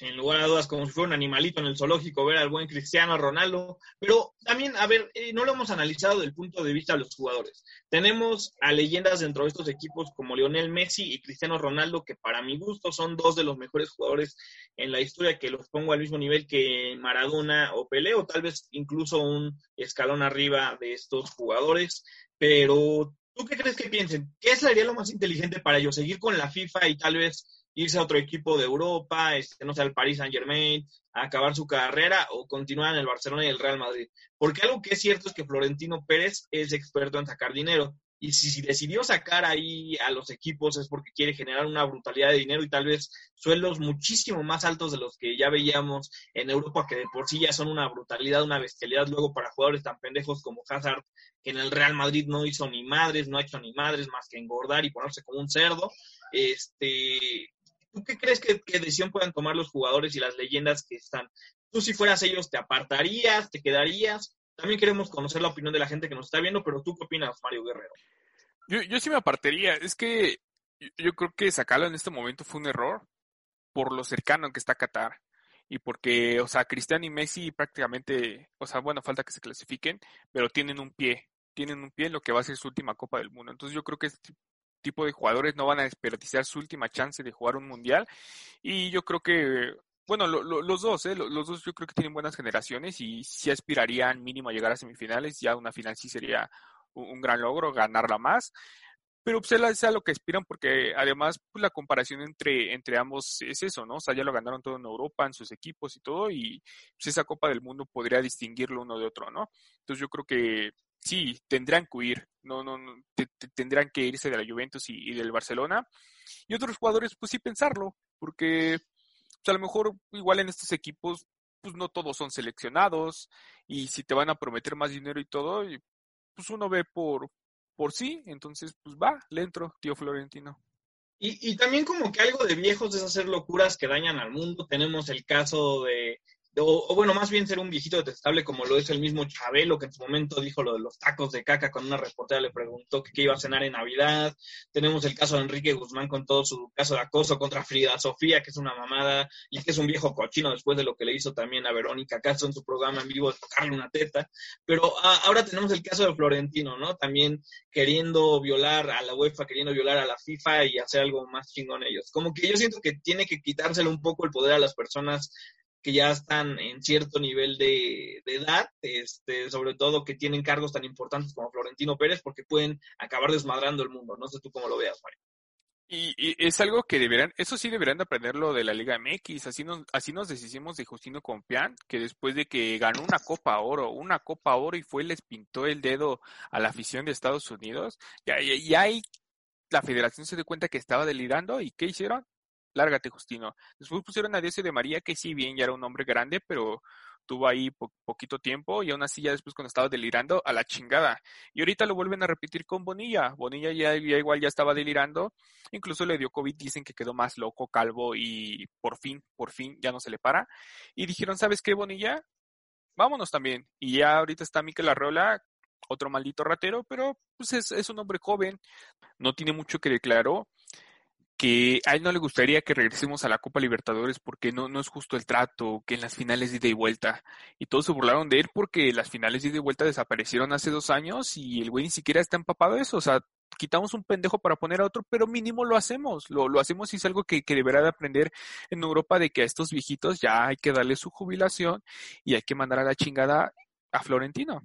en lugar de dudas, como si fuera un animalito en el zoológico, ver al buen Cristiano Ronaldo. Pero también, a ver, eh, no lo hemos analizado desde el punto de vista de los jugadores. Tenemos a leyendas dentro de estos equipos como Lionel Messi y Cristiano Ronaldo, que para mi gusto son dos de los mejores jugadores en la historia, que los pongo al mismo nivel que Maradona o Pelé, o tal vez incluso un escalón arriba de estos jugadores. Pero, ¿tú qué crees que piensen? ¿Qué sería lo más inteligente para ellos? ¿Seguir con la FIFA y tal vez irse a otro equipo de Europa, este, no sé, al Paris Saint Germain, a acabar su carrera o continuar en el Barcelona y el Real Madrid. Porque algo que es cierto es que Florentino Pérez es experto en sacar dinero. Y si, decidió sacar ahí a los equipos es porque quiere generar una brutalidad de dinero y tal vez sueldos muchísimo más altos de los que ya veíamos en Europa, que de por sí ya son una brutalidad, una bestialidad luego para jugadores tan pendejos como Hazard, que en el Real Madrid no hizo ni madres, no ha hecho ni madres más que engordar y ponerse como un cerdo. Este, ¿Tú qué crees que, decisión puedan tomar los jugadores y las leyendas que están? Tú si fueras ellos, ¿te apartarías? ¿Te quedarías? También queremos conocer la opinión de la gente que nos está viendo, pero tú qué opinas, Mario Guerrero? Yo, yo sí me apartaría. Es que yo creo que sacarlo en este momento fue un error por lo cercano que está Qatar y porque, o sea, Cristiano y Messi prácticamente, o sea, bueno, falta que se clasifiquen, pero tienen un pie, tienen un pie en lo que va a ser su última Copa del Mundo. Entonces yo creo que este tipo de jugadores no van a desperdiciar su última chance de jugar un mundial. Y yo creo que, bueno, los dos, ¿eh? los dos yo creo que tienen buenas generaciones y si aspirarían mínimo a llegar a semifinales. Ya una final sí sería un, gran logro, ganarla más. Pero pues sea lo que aspiran porque además pues, la comparación entre, entre ambos es eso, ¿no? O sea, ya lo ganaron todo en Europa, en sus equipos y todo, y pues, esa Copa del Mundo podría distinguirlo uno de otro, ¿no? Entonces yo creo que sí, tendrán que huir, no, no, no tendrán que irse de la Juventus y, del Barcelona. Y otros jugadores, pues sí pensarlo, porque pues, a lo mejor igual en estos equipos, pues no todos son seleccionados, y si te van a prometer más dinero y todo, pues uno ve por, por sí, entonces pues va, le entro, tío Florentino. Y, y también como que algo de viejos es hacer locuras que dañan al mundo. Tenemos el caso de o, bueno, más bien ser un viejito detestable como lo es el mismo Chabelo, que en su momento dijo lo de los tacos de caca cuando una reportera le preguntó qué iba a cenar en Navidad. Tenemos el caso de Enrique Guzmán con todo su caso de acoso contra Frida Sofía, que es una mamada y que es un viejo cochino después de lo que le hizo también a Verónica Castro en su programa en vivo de tocarle una teta. Pero ah, ahora tenemos el caso de Florentino, ¿no? También queriendo violar a la UEFA, queriendo violar a la FIFA y hacer algo más chingón ellos. Como que yo siento que tiene que quitárselo un poco el poder a las personas que ya están en cierto nivel de, edad, este, sobre todo que tienen cargos tan importantes como Florentino Pérez, porque pueden acabar desmadrando el mundo. No sé tú cómo lo veas, Mario. Y, es algo que deberán, eso sí deberán de aprenderlo de la Liga MX. Así nos, así nos deshicimos de Justino Compián, que después de que ganó una Copa Oro, una Copa Oro y fue les pintó el dedo a la afición de Estados Unidos, ya, ya, ahí la federación se dio cuenta que estaba delirando y ¿qué hicieron? Lárgate, Justino. Después pusieron a Decio de María, que sí, bien, ya era un hombre grande, pero tuvo ahí poquito tiempo y aún así ya después cuando estaba delirando a la chingada. Y ahorita lo vuelven a repetir con Bonilla. Bonilla ya, igual ya estaba delirando, incluso le dio COVID, dicen que quedó más loco, calvo y por fin, por fin ya no se le para. Y dijeron, ¿sabes qué, Bonilla? Vámonos también. Y ya ahorita está Miquel Arreola, otro maldito ratero, pero pues es, es un hombre joven, no tiene mucho que declaró que a él no le gustaría que regresemos a la Copa Libertadores porque no, no es justo el trato, que en las finales de ida y vuelta. Y todos se burlaron de él porque las finales de ida y vuelta desaparecieron hace dos años y el güey ni siquiera está empapado de eso. O sea, quitamos un pendejo para poner a otro, pero mínimo lo hacemos. Lo, lo hacemos y es algo que, que deberá de aprender en Europa de que a estos viejitos ya hay que darle su jubilación y hay que mandar a la chingada a Florentino.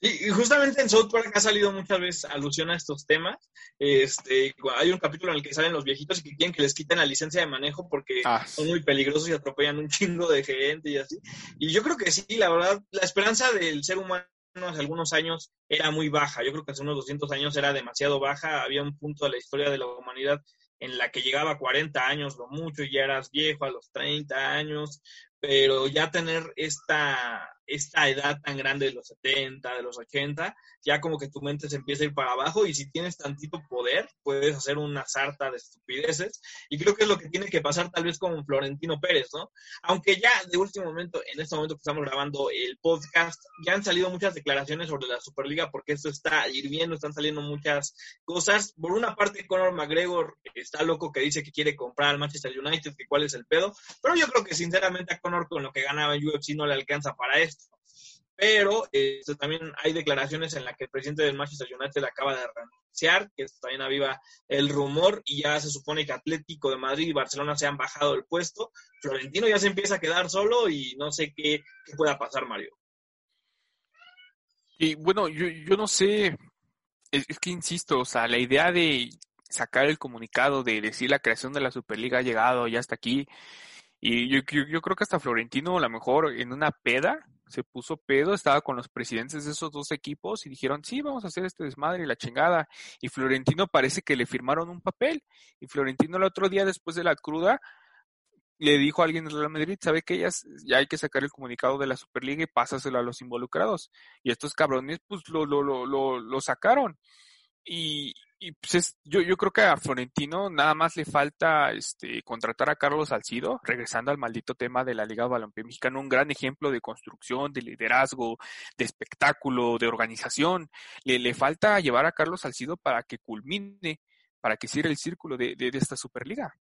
Y, justamente en South Park ha salido muchas veces alusión a estos temas. Este, hay un capítulo en el que salen los viejitos y que quieren que les quiten la licencia de manejo porque ah, son muy peligrosos y atropellan un chingo de gente y así. Y yo creo que sí, la verdad, la esperanza del ser humano hace algunos años era muy baja. Yo creo que hace unos 200 años era demasiado baja. Había un punto de la historia de la humanidad en la que llegaba a 40 años, lo mucho, y ya eras viejo a los 30 años, pero ya tener esta, esta edad tan grande de los 70, de los 80, ya como que tu mente se empieza a ir para abajo y si tienes tantito poder, puedes hacer una sarta de estupideces. Y creo que es lo que tiene que pasar tal vez con Florentino Pérez, ¿no? Aunque ya de último momento, en este momento que estamos grabando el podcast, ya han salido muchas declaraciones sobre la Superliga porque esto está hirviendo, están saliendo muchas cosas. Por una parte, Conor McGregor está loco que dice que quiere comprar al Manchester United, que cuál es el pedo, pero yo creo que sinceramente Conor con lo que ganaba en UFC no le alcanza para esto pero este, también hay declaraciones en las que el presidente del Manchester United acaba de renunciar, que también aviva el rumor y ya se supone que Atlético de Madrid y Barcelona se han bajado el puesto. Florentino ya se empieza a quedar solo y no sé qué, pueda pasar, Mario. Y bueno, yo, yo no sé, es, que insisto, o sea, la idea de sacar el comunicado de decir la creación de la Superliga ha llegado ya hasta aquí. Y yo, creo que hasta Florentino, a lo mejor en una peda, se puso pedo, estaba con los presidentes de esos dos equipos y dijeron, sí, vamos a hacer este desmadre y la chingada. Y Florentino parece que le firmaron un papel. Y Florentino el otro día, después de la cruda, le dijo a alguien de Real Madrid, sabe que ya, ya hay que sacar el comunicado de la Superliga y pásaselo a los involucrados. Y estos cabrones, pues lo, lo, lo, lo, lo sacaron. Y, y pues yo, yo creo que a Florentino nada más le falta este, contratar a Carlos Salcido, regresando al maldito tema de la Liga Balompié Mexicana, un gran ejemplo de construcción, de liderazgo, de espectáculo, de organización. Le, le falta llevar a Carlos Salcido para que culmine, para que cierre el círculo de, de, esta Superliga.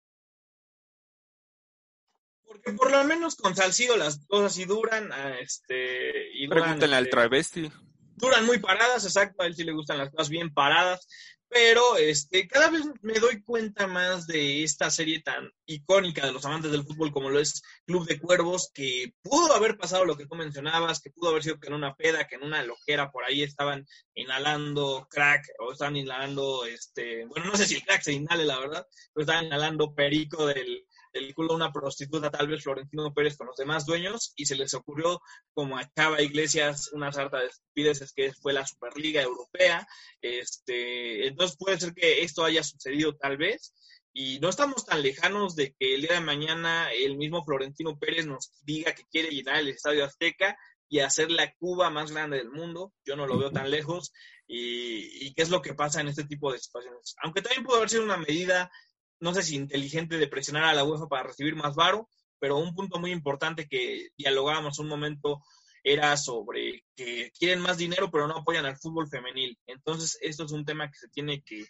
Porque por lo menos con Salcido las cosas sí duran, ah, este, y Pregúntale al este, travesti duran muy paradas, exacto, a él sí le gustan las cosas bien paradas, pero este, cada vez me doy cuenta más de esta serie tan icónica de los amantes del fútbol como lo es Club de Cuervos, que pudo haber pasado lo que tú mencionabas, que pudo haber sido que en una peda, que en una loquera por ahí estaban inhalando crack o estaban inhalando, este, bueno, no sé si el crack se inhale, la verdad, pero estaban inhalando perico del, de una prostituta, tal vez Florentino Pérez con los demás dueños, y se les ocurrió, como a Chava Iglesias, una sarta de estupideces que fue la Superliga Europea. Este, entonces puede ser que esto haya sucedido tal vez, y no estamos tan lejanos de que el día de mañana el mismo Florentino Pérez nos diga que quiere llenar el Estadio Azteca y hacer la Cuba más grande del mundo. Yo no lo veo tan lejos. Y, y, qué es lo que pasa en este tipo de situaciones. Aunque también puede haber sido una medida no sé si inteligente de presionar a la UEFA para recibir más varo, pero un punto muy importante que dialogábamos un momento era sobre que quieren más dinero pero no apoyan al fútbol femenil. Entonces, esto es un tema que se tiene que,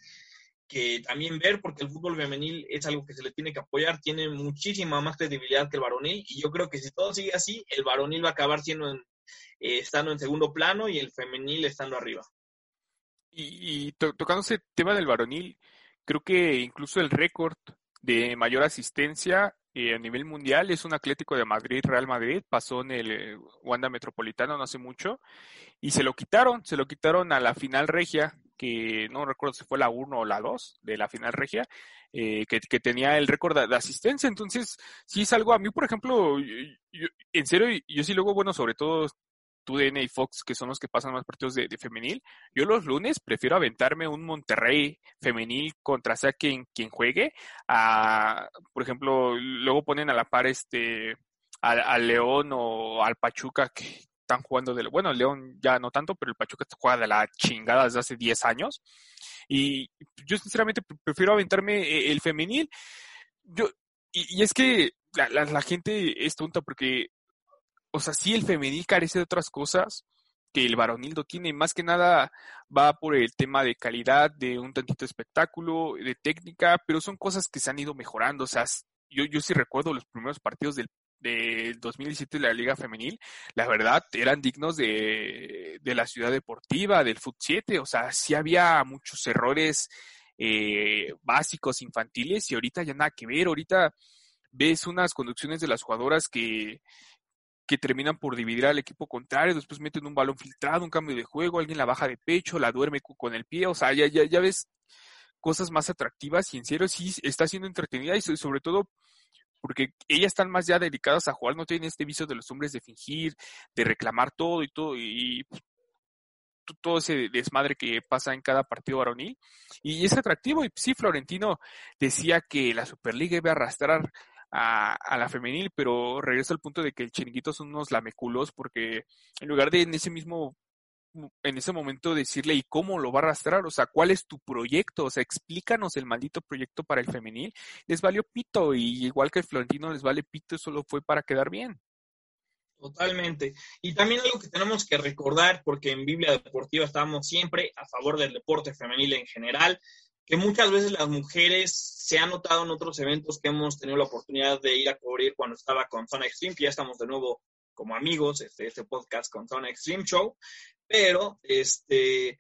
también ver porque el fútbol femenil es algo que se le tiene que apoyar, tiene muchísima más credibilidad que el varonil y yo creo que si todo sigue así, el varonil va a acabar siendo eh, estando en segundo plano y el femenil estando arriba. Y, y tocando ese tema del varonil, Creo que incluso el récord de mayor asistencia eh, a nivel mundial es un Atlético de Madrid, Real Madrid, pasó en el eh, Wanda Metropolitano no hace mucho y se lo quitaron, se lo quitaron a la final regia que no recuerdo si fue la 1 o la 2 de la final regia, eh, que, tenía el récord de, asistencia. Entonces, sí es algo, a mí, por ejemplo, en serio, yo sí luego, bueno, sobre todo TUDN y Fox, que son los que pasan más partidos de, femenil, yo los lunes prefiero aventarme un Monterrey femenil contra sea quien, quien juegue, a, por ejemplo, luego ponen a la par este al, León o al Pachuca que están jugando de, bueno, el León ya no tanto, pero el Pachuca juega de la chingada desde hace 10 años. Y yo sinceramente prefiero aventarme eh, el femenil. Yo, y, es que la, la, gente es tonta porque, o sea, sí el femenil carece de otras cosas que el varonil no tiene. Más que nada va por el tema de calidad, de un tantito espectáculo, de técnica, pero son cosas que se han ido mejorando. O sea, yo, yo sí recuerdo los primeros partidos del del 2017 de la Liga Femenil, la verdad, eran dignos de, la ciudad deportiva, del Fut 7, o sea, sí había muchos errores eh, básicos infantiles y ahorita ya nada que ver, ahorita ves unas conducciones de las jugadoras que, que terminan por dividir al equipo contrario, después meten un balón filtrado, un cambio de juego, alguien la baja de pecho, la duerme con el pie, o sea, ya, ya, ves cosas más atractivas y en serio sí está siendo entretenida y sobre todo porque ellas están más ya dedicadas a jugar, no tienen este vicio de los hombres de fingir, de reclamar todo y todo, y pues, todo ese desmadre que pasa en cada partido varonil. Y es atractivo, y sí, Florentino decía que la Superliga iba a arrastrar a, a, la femenil, pero regreso al punto de que el chiringuito son unos lameculos, porque en lugar de en ese mismo en ese momento decirle, ¿y cómo lo va a arrastrar? O sea, ¿cuál es tu proyecto? O sea, explícanos el maldito proyecto para el femenil. Les valió pito y igual que el Florentino les vale pito, solo fue para quedar bien. Totalmente. Y también algo que tenemos que recordar, porque en Biblia Deportiva estamos siempre a favor del deporte femenil en general, que muchas veces las mujeres se han notado en otros eventos que hemos tenido la oportunidad de ir a cubrir cuando estaba con Zona Extreme, que ya estamos de nuevo como amigos, este, este podcast con Zona Extreme Show, pero este,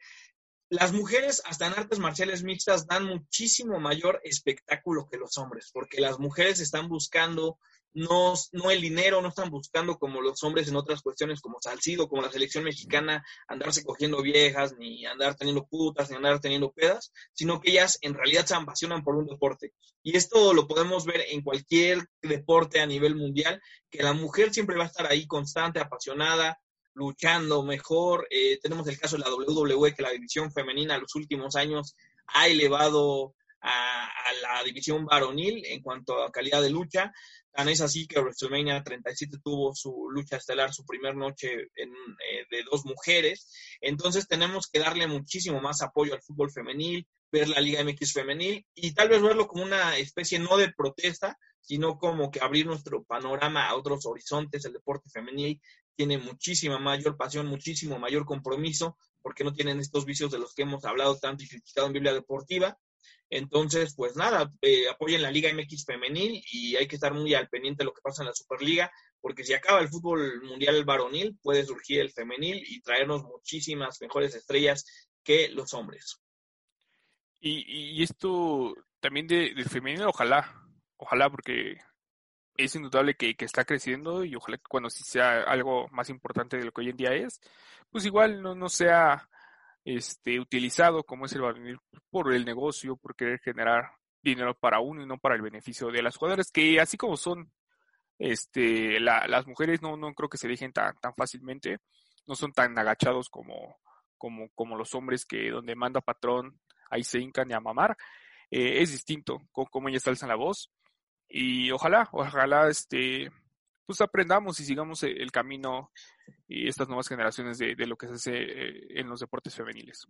las mujeres hasta en artes marciales mixtas dan muchísimo mayor espectáculo que los hombres, porque las mujeres están buscando no, no el dinero, no están buscando como los hombres en otras cuestiones como Salcido, como la selección mexicana, andarse cogiendo viejas, ni andar teniendo putas, ni andar teniendo pedas, sino que ellas en realidad se apasionan por un deporte. Y esto lo podemos ver en cualquier deporte a nivel mundial, que la mujer siempre va a estar ahí constante, apasionada, luchando mejor. Eh, tenemos el caso de la WWE, que la división femenina en los últimos años ha elevado a, la división varonil en cuanto a calidad de lucha. Tan es así que WrestleMania 37 tuvo su lucha estelar, su primer noche en, eh, de dos mujeres. Entonces tenemos que darle muchísimo más apoyo al fútbol femenil, ver la Liga MX femenil y tal vez verlo como una especie no de protesta, sino como que abrir nuestro panorama a otros horizontes. El deporte femenil tiene muchísima mayor pasión, muchísimo mayor compromiso, porque no tienen estos vicios de los que hemos hablado tanto y criticado en Biblia Deportiva. Entonces, pues nada, eh, apoyen la Liga MX femenil y hay que estar muy al pendiente de lo que pasa en la Superliga, porque si acaba el fútbol mundial varonil, puede surgir el femenil y traernos muchísimas mejores estrellas que los hombres. Y, esto también del de femenil, ojalá, ojalá, porque es indudable que, está creciendo y ojalá que cuando sí sea algo más importante de lo que hoy en día es, pues igual no, no sea este, utilizado como es el varonil por el negocio, por querer generar dinero para uno y no para el beneficio de las jugadoras, que así como son este, las mujeres, no, no creo que se dejen tan, tan fácilmente, no son tan agachados como, como, como los hombres que donde manda patrón ahí se hincan y a mamar. Eh, es distinto con cómo ellas alzan la voz y ojalá, ojalá este, pues aprendamos y sigamos e, el camino y estas nuevas generaciones de, lo que se hace eh, en los deportes femeniles.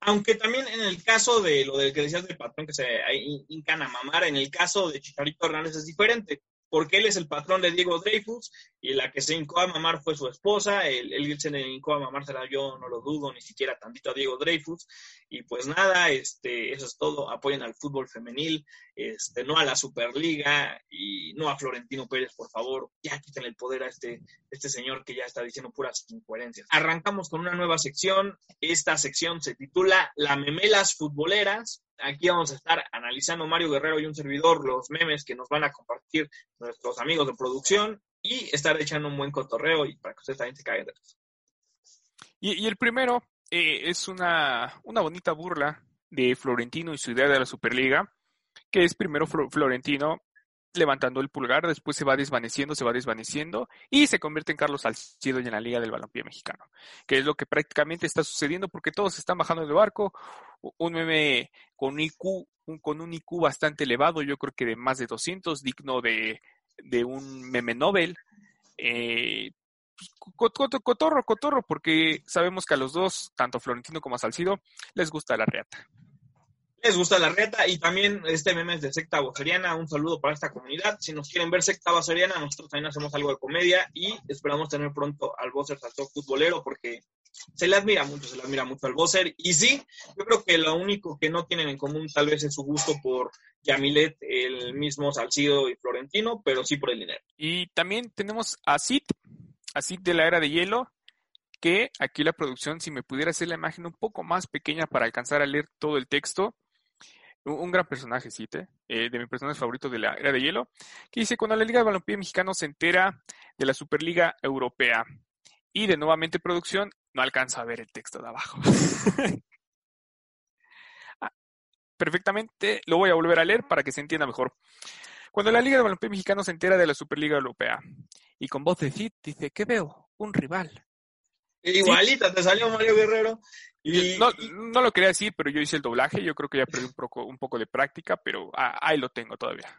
Aunque también en el caso de lo del que decías del patrón que se hincan a mamar, en el caso de Chicharito Hernández es diferente porque él es el patrón de Diego Dreyfus y la que se hincó a mamar fue su esposa, él, él se le hincó a mamársela, yo no lo dudo, ni siquiera tantito a Diego Dreyfus, y pues nada, este, eso es todo, apoyen al fútbol femenil, este, no a la Superliga y no a Florentino Pérez, por favor, ya quiten el poder a este, este señor que ya está diciendo puras incoherencias. Arrancamos con una nueva sección, esta sección se titula La Memelas Futboleras, Aquí vamos a estar analizando Mario Guerrero y un servidor los memes que nos van a compartir nuestros amigos de producción y estar echando un buen cotorreo y para que ustedes también se caigan de Y, y el primero eh, es una, una bonita burla de Florentino y su idea de la Superliga, que es primero Florentino levantando el pulgar, después se va desvaneciendo, se va desvaneciendo y se convierte en Carlos Salcido en la Liga del Balompié Mexicano, que es lo que prácticamente está sucediendo porque todos están bajando del barco, un meme con un IQ, con un IQ bastante elevado, yo creo que de más de 200, digno de, de un meme Nobel. Eh, cotorro, cotorro, porque sabemos que a los dos, tanto Florentino como a Salcido, les gusta la reata les gusta la reta y también este meme es de secta boseriana. Un saludo para esta comunidad. Si nos quieren ver secta boseriana, nosotros también hacemos algo de comedia y esperamos tener pronto al Bosser salto futbolero porque se le admira mucho, se le admira mucho al Bosser. Y sí, yo creo que lo único que no tienen en común tal vez es su gusto por Yamilet, el mismo Salcido y Florentino, pero sí por el dinero. Y también tenemos a Sid, a Sid de la era de hielo, que aquí la producción, si me pudiera hacer la imagen un poco más pequeña para alcanzar a leer todo el texto, un, gran personaje, sí, eh, de mis personajes favoritos de la era de hielo, que dice, cuando la Liga de Balompié Mexicano se entera de la Superliga Europea y de nuevamente producción, no alcanza a ver el texto de abajo. Ah, perfectamente, lo voy a volver a leer para que se entienda mejor. Cuando la Liga de Balompié Mexicano se entera de la Superliga Europea y con voz de Cid dice, ¿qué veo? Un rival. Igualita, te salió Mario Guerrero. No, no, lo quería decir, pero yo hice el doblaje. Yo creo que ya perdí un poco, un poco de práctica, pero ahí lo tengo todavía.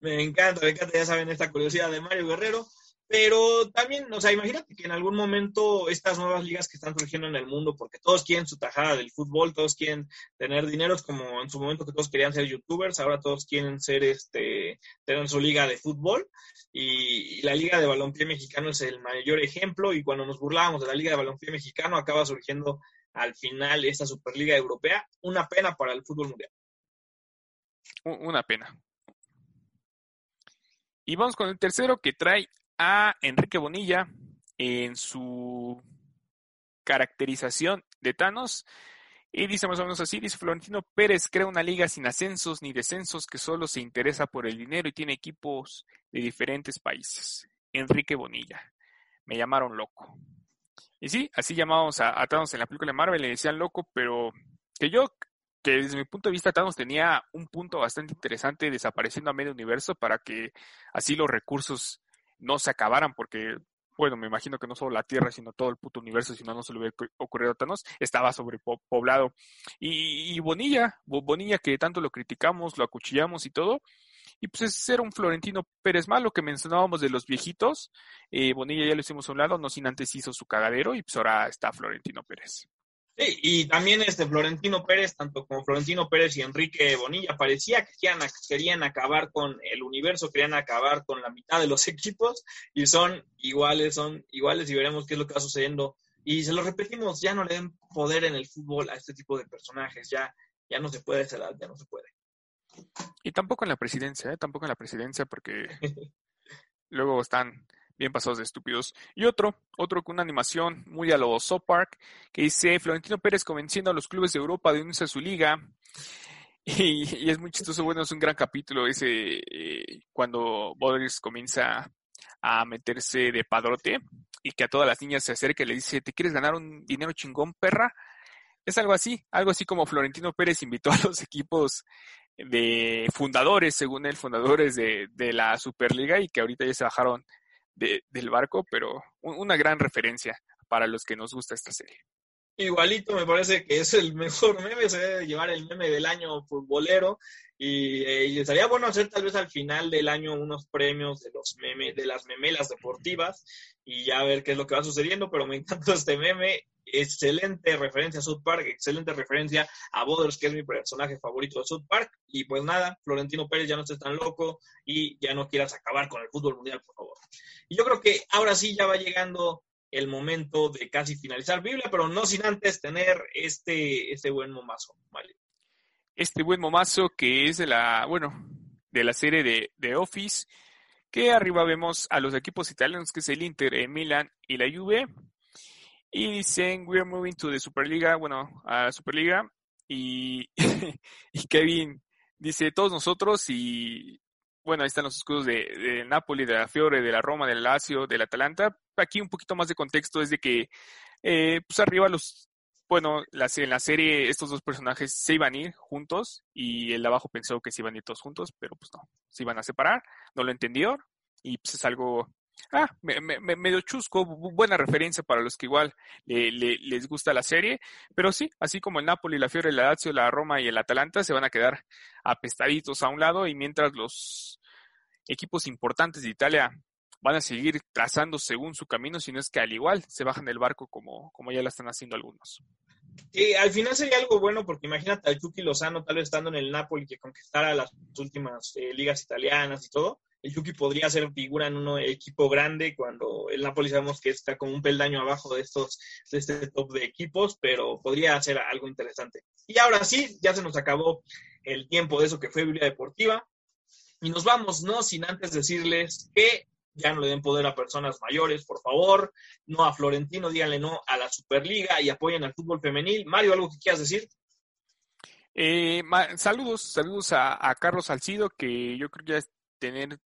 Me encanta, me encanta, ya saben, esta curiosidad de Mario Guerrero. Pero también, o sea, imagínate que en algún momento estas nuevas ligas que están surgiendo en el mundo, porque todos quieren su tajada del fútbol, todos quieren tener dinero, como en su momento que todos querían ser youtubers, ahora todos quieren ser, este, tener su liga de fútbol. Y, la liga de balompié mexicano es el mayor ejemplo. Y cuando nos burlábamos de la liga de balompié mexicano, acaba surgiendo al final esta Superliga Europea. Una pena para el fútbol mundial. Una pena. Y vamos con el tercero que trae a Enrique Bonilla en su caracterización de Thanos. Y dice más o menos así, dice Florentino Pérez crea una liga sin ascensos ni descensos que solo se interesa por el dinero y tiene equipos de diferentes países. Enrique Bonilla. Me llamaron loco. Y sí, así llamábamos a, Thanos en la película de Marvel, le decían loco, pero que yo, que desde mi punto de vista Thanos tenía un punto bastante interesante desapareciendo a medio universo para que así los recursos no se acabaran, porque, bueno, me imagino que no solo la Tierra, sino todo el puto universo, si no, no se le hubiera ocurrido a Thanos, estaba sobrepoblado. Y, y Bonilla, Bonilla que tanto lo criticamos, lo acuchillamos y todo, y pues ese era un Florentino Pérez malo que mencionábamos de los viejitos. Eh, Bonilla ya lo hicimos a un lado, no sin antes hizo su cagadero y pues ahora está Florentino Pérez. Sí, y también este Florentino Pérez, tanto como Florentino Pérez y Enrique Bonilla, parecía que querían, querían acabar con el universo, querían acabar con la mitad de los equipos y son iguales, son iguales y veremos qué es lo que va sucediendo. Y se lo repetimos, ya no le den poder en el fútbol a este tipo de personajes, ya, ya no se puede, ya no se puede. Y tampoco en la presidencia, ¿eh? tampoco en la presidencia, porque luego están bien pasados de estúpidos. Y otro, otro con una animación muy a lo South Park, que dice Florentino Pérez convenciendo a los clubes de Europa de unirse a su liga. Y, es muy chistoso, bueno, es un gran capítulo ese eh, cuando Bodris comienza a meterse de padrote y que a todas las niñas se acerca y le dice, ¿te quieres ganar un dinero chingón, perra? Es algo así, algo así como Florentino Pérez invitó a los equipos de fundadores, según él, fundadores de, de la Superliga y que ahorita ya se bajaron de, del barco, pero una gran referencia para los que nos gusta esta serie. Igualito me parece que es el mejor meme, se debe llevar el meme del año futbolero y, eh, estaría bueno hacer tal vez al final del año unos premios de los memes, de las memelas deportivas y ya ver qué es lo que va sucediendo, pero me encanta este meme excelente referencia a South Park, excelente referencia a Boders, que es mi personaje favorito de South Park. Y pues nada, Florentino Pérez ya no estés tan loco y ya no quieras acabar con el fútbol mundial, por favor. Y yo creo que ahora sí ya va llegando el momento de casi finalizar Biblia, pero no sin antes tener este, este buen momazo, ¿vale? Este buen momazo que es de la, bueno, de la serie de, de Office, que arriba vemos a los equipos italianos, que es el Inter, el Milan y la Juve, y dicen, we are moving to the Superliga, bueno, a Superliga. Y, Kevin dice, todos nosotros y, bueno, ahí están los escudos de, Napoli, de la Fiore, de la Roma, del Lazio, del Atalanta. Aquí un poquito más de contexto es de que, eh, pues arriba los bueno, en la serie estos dos personajes se iban a ir juntos y el de abajo pensó que se iban a ir todos juntos, pero pues no, se iban a separar, no lo entendió y pues es algo, ah, me, me, medio chusco, buena referencia para los que igual les gusta la serie, pero sí, así como el Napoli, la Fiore, la Lazio, la Roma y el Atalanta se van a quedar apestaditos a un lado y mientras los equipos importantes de Italia van a seguir trazando según su camino, si es que al igual se bajan del barco como, como ya lo están haciendo algunos. Y al final sería algo bueno porque imagínate al Chucky Lozano tal vez estando en el Napoli que conquistara las últimas eh, ligas italianas y todo. Chucky podría ser figura en un equipo grande cuando el Napoli sabemos que está como un peldaño abajo de estos de este top de equipos, pero podría ser algo interesante. Y ahora sí, ya se nos acabó el tiempo de eso que fue Biblia Deportiva. Y nos vamos, no sin antes decirles que ya no le den poder a personas mayores, por favor, no a Florentino, díganle no a la Superliga y apoyen al fútbol femenil. Mario, ¿algo que quieras decir? Eh, saludos, saludos a, Carlos Salcido, que yo creo que ya es tener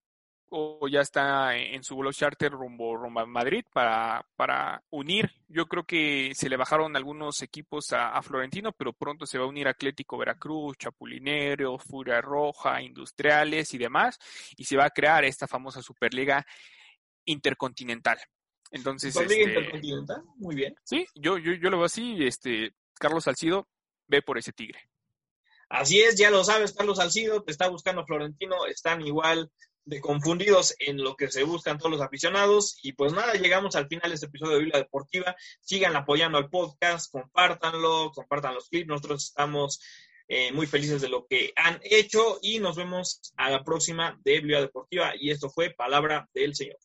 o ya está en su vuelo charter rumbo, rumbo a Madrid para, para unir. Yo creo que se le bajaron algunos equipos a, Florentino, pero pronto se va a unir Atlético Veracruz, Chapulinero, Furia Roja, Industriales y demás, y se va a crear esta famosa Superliga Intercontinental. Entonces, Superliga este, Intercontinental, muy bien. Sí, yo, yo, yo lo veo así, este, Carlos Salcido ve por ese tigre. Así es, ya lo sabes, Carlos Salcido, te está buscando Florentino, están igual de confundidos en lo que se buscan todos los aficionados. Y pues nada, llegamos al final de este episodio de Biblia Deportiva. Sigan apoyando al podcast, compártanlo, compartan los clips. Nosotros estamos eh, muy felices de lo que han hecho y nos vemos a la próxima de Biblia Deportiva. Y esto fue Palabra del Señor.